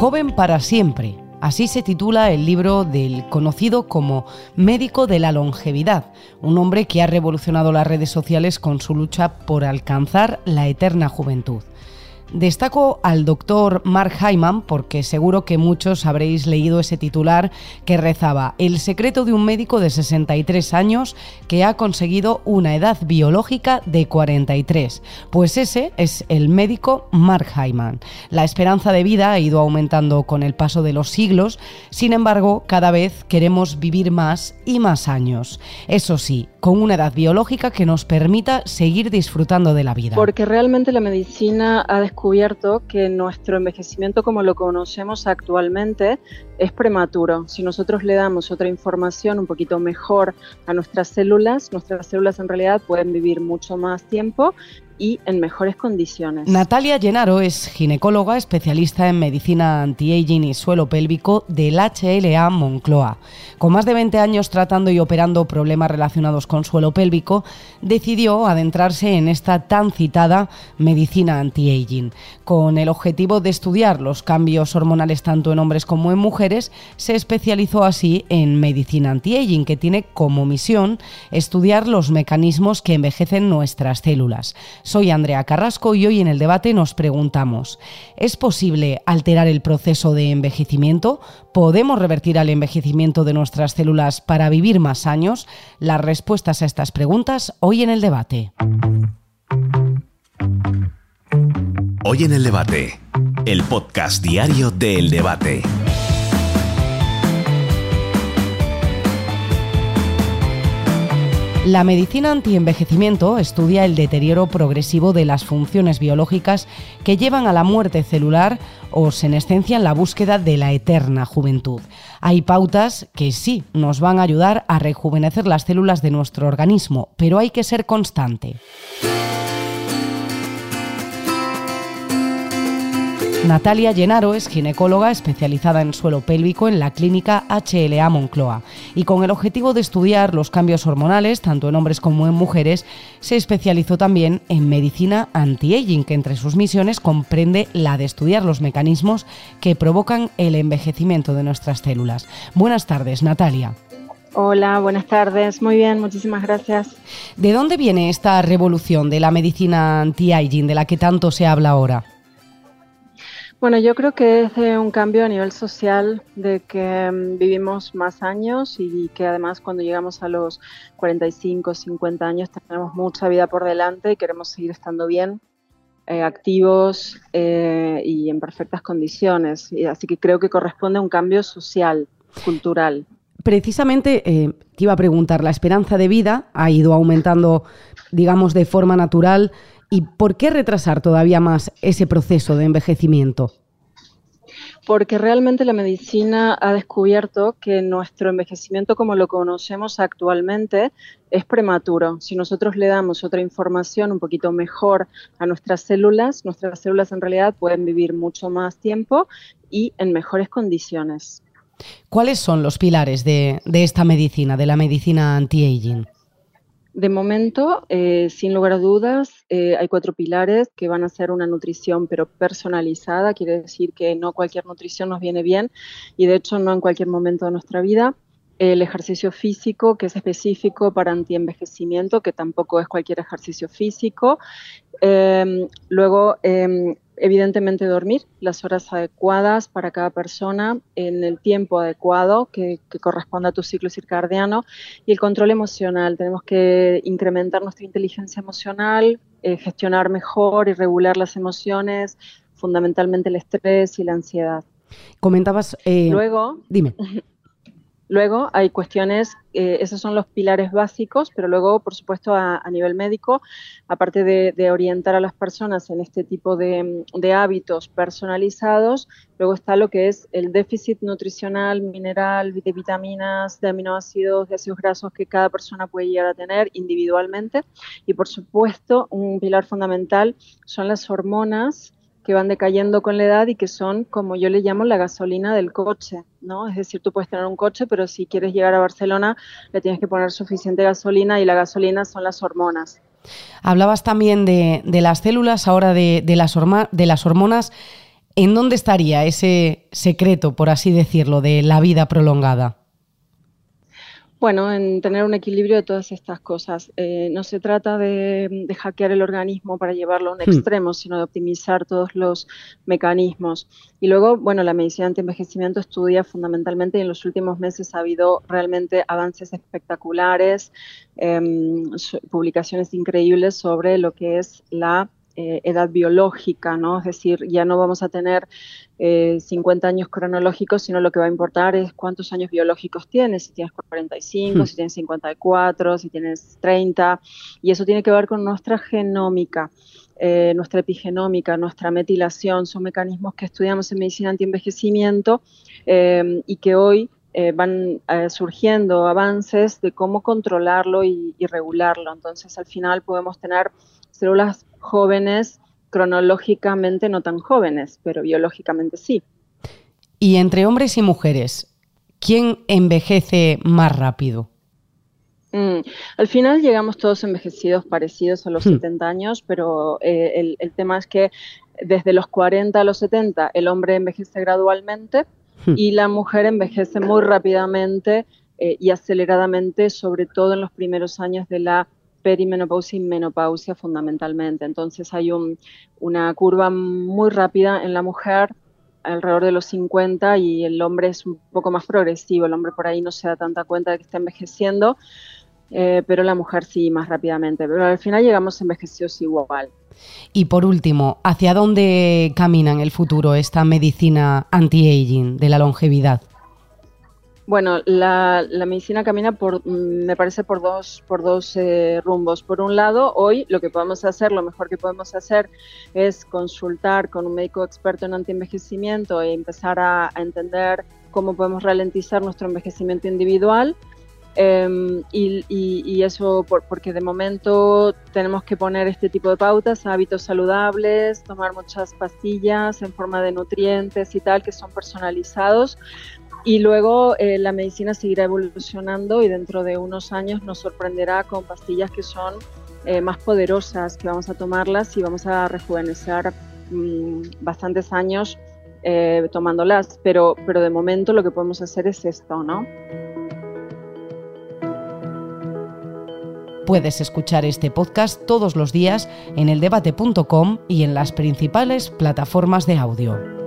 Joven para siempre. Así se titula el libro del conocido como médico de la longevidad, un hombre que ha revolucionado las redes sociales con su lucha por alcanzar la eterna juventud. Destaco al doctor Mark Hyman porque seguro que muchos habréis leído ese titular que rezaba El secreto de un médico de 63 años que ha conseguido una edad biológica de 43. Pues ese es el médico Mark Hyman. La esperanza de vida ha ido aumentando con el paso de los siglos, sin embargo, cada vez queremos vivir más y más años. Eso sí, con una edad biológica que nos permita seguir disfrutando de la vida. Porque realmente la medicina ha descubierto que nuestro envejecimiento como lo conocemos actualmente es prematuro. Si nosotros le damos otra información un poquito mejor a nuestras células, nuestras células en realidad pueden vivir mucho más tiempo y en mejores condiciones. Natalia Llenaro es ginecóloga especialista en medicina anti-aging y suelo pélvico del HLA Moncloa. Con más de 20 años tratando y operando problemas relacionados con suelo pélvico, decidió adentrarse en esta tan citada medicina anti-aging. Con el objetivo de estudiar los cambios hormonales tanto en hombres como en mujeres, se especializó así en medicina anti-aging, que tiene como misión estudiar los mecanismos que envejecen nuestras células. Soy Andrea Carrasco y hoy en el debate nos preguntamos, ¿es posible alterar el proceso de envejecimiento? ¿Podemos revertir al envejecimiento de nuestras células para vivir más años? Las respuestas a estas preguntas hoy en el debate. Hoy en el debate, el podcast diario de El Debate. La medicina antienvejecimiento estudia el deterioro progresivo de las funciones biológicas que llevan a la muerte celular o senescencia en la búsqueda de la eterna juventud. Hay pautas que sí nos van a ayudar a rejuvenecer las células de nuestro organismo, pero hay que ser constante. Natalia Llenaro es ginecóloga especializada en suelo pélvico en la clínica HLA Moncloa y con el objetivo de estudiar los cambios hormonales tanto en hombres como en mujeres, se especializó también en medicina anti-aging, que entre sus misiones comprende la de estudiar los mecanismos que provocan el envejecimiento de nuestras células. Buenas tardes, Natalia. Hola, buenas tardes. Muy bien, muchísimas gracias. ¿De dónde viene esta revolución de la medicina anti-aging de la que tanto se habla ahora? Bueno, yo creo que es un cambio a nivel social de que mm, vivimos más años y que además cuando llegamos a los 45, 50 años tenemos mucha vida por delante y queremos seguir estando bien, eh, activos eh, y en perfectas condiciones. Así que creo que corresponde a un cambio social, cultural. Precisamente eh, te iba a preguntar, la esperanza de vida ha ido aumentando, digamos, de forma natural ¿Y por qué retrasar todavía más ese proceso de envejecimiento? Porque realmente la medicina ha descubierto que nuestro envejecimiento como lo conocemos actualmente es prematuro. Si nosotros le damos otra información un poquito mejor a nuestras células, nuestras células en realidad pueden vivir mucho más tiempo y en mejores condiciones. ¿Cuáles son los pilares de, de esta medicina, de la medicina anti-aging? De momento, eh, sin lugar a dudas, eh, hay cuatro pilares que van a ser una nutrición pero personalizada, quiere decir que no cualquier nutrición nos viene bien y de hecho no en cualquier momento de nuestra vida. El ejercicio físico, que es específico para antienvejecimiento, que tampoco es cualquier ejercicio físico. Em, luego, em, evidentemente dormir las horas adecuadas para cada persona en el tiempo adecuado que, corresponda a tu ciclo circadiano y el control emocional. Tenemos que incrementar nuestra inteligencia emocional, eh, gestionar mejor y regular las emociones, fundamentalmente el estrés y la ansiedad. Comentabas. Eh, Luego. Dime. Luego hay cuestiones, eh, esos son los pilares básicos, pero luego, por supuesto, a, nivel médico, aparte de, orientar a las personas en este tipo de, hábitos personalizados, luego está lo que es el déficit nutricional, mineral, de vitaminas, de aminoácidos, de ácidos grasos que cada persona puede llegar a tener individualmente. Y, por supuesto, un pilar fundamental son las hormonas que van decayendo con la edad y que son, como yo le llamo, la gasolina del coche, ¿no? Es decir, tú puedes tener un coche, pero si quieres llegar a Barcelona, le tienes que poner suficiente gasolina y la gasolina son las hormonas. Hablabas también de, las células, ahora de, las, de las hormonas. ¿En dónde estaría ese secreto, por así decirlo, de la vida prolongada? Bueno, en tener un equilibrio de todas estas cosas. Eh, no se trata de, hackear el organismo para llevarlo a un hmm. extremo, sino de optimizar todos los mecanismos. Y luego, bueno, la medicina anti-envejecimiento estudia fundamentalmente y en los últimos meses ha habido realmente avances espectaculares, em, publicaciones increíbles sobre lo que es la eh, edad biológica, ¿no? Es decir, ya no vamos a tener 50 eh, años cronológicos, sino lo que va a importar es cuántos años biológicos tienes, si tienes 45, hmm. si tienes 54, si tienes 30, y eso tiene que ver con nuestra genómica. Eh, nuestra epigenómica, nuestra metilación, son mecanismos que estudiamos en medicina antienvejecimiento eh, y que hoy van surgiendo avances de cómo controlarlo y, y, regularlo. Entonces, al final podemos tener células jóvenes cronológicamente no tan jóvenes, pero biológicamente sí. Y entre hombres y mujeres, ¿quién envejece más rápido? Mm, al final llegamos todos envejecidos parecidos a los 70 hmm. años, pero eh, el, tema es que desde los 40 a los 70 el hombre envejece gradualmente. Y la mujer envejece muy rápidamente eh, y aceleradamente, sobre todo en los primeros años de la perimenopausia y menopausia fundamentalmente. Entonces hay una curva muy rápida en la mujer alrededor de los 50 y el hombre es un poco más progresivo. El hombre por ahí no se da tanta cuenta de que está envejeciendo, eh, pero la mujer sí más rápidamente. Pero al final llegamos envejecidos igual. Y por último, ¿hacia dónde camina en el futuro esta medicina anti-aging de la longevidad? Bueno, la, medicina camina por, mm, me parece, por dos, por dos eh, rumbos. Por un lado, hoy lo que podemos hacer, lo mejor que podemos hacer es consultar con un médico experto en antienvejecimiento e empezar a, entender cómo podemos ralentizar nuestro envejecimiento individual. Em, y, eso porque de momento tenemos que poner este tipo de pautas, hábitos saludables, tomar muchas pastillas en forma de nutrientes y tal, que son personalizados, y luego eh, la medicina seguirá evolucionando y dentro de unos años nos sorprenderá con pastillas que son eh, más poderosas, que vamos a tomarlas y vamos a rejuvenecer mm, bastantes años eh, tomándolas, pero, pero de momento lo que podemos hacer es esto, ¿no? Puedes escuchar este podcast todos los días en eldebate.com y en las principales plataformas de audio.